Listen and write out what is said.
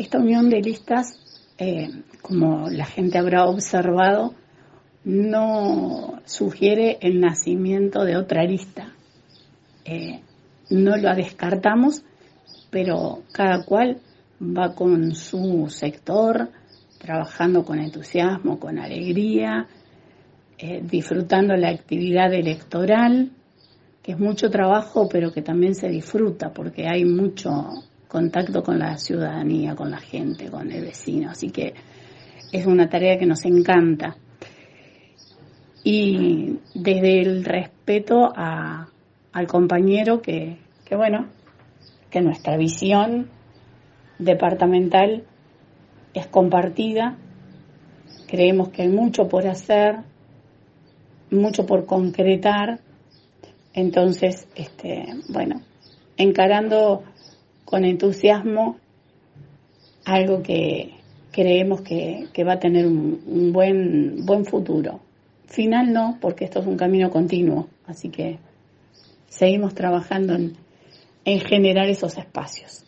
esta unión de listas, eh, como la gente habrá observado, no sugiere el nacimiento de otra lista. Eh, no lo descartamos, pero cada cual va con su sector, trabajando con entusiasmo, con alegría, eh, disfrutando la actividad electoral, que es mucho trabajo, pero que también se disfruta porque hay mucho contacto con la ciudadanía, con la gente, con el vecino. Así que es una tarea que nos encanta. Y desde el respeto al compañero que, que, bueno, que nuestra visión departamental es compartida, creemos que hay mucho por hacer, mucho por concretar, entonces, este, bueno, encarando con entusiasmo algo que creemos que, va a tener un, buen, buen futuro. Final no, porque esto es un camino continuo, así que seguimos trabajando en, en generar esos espacios.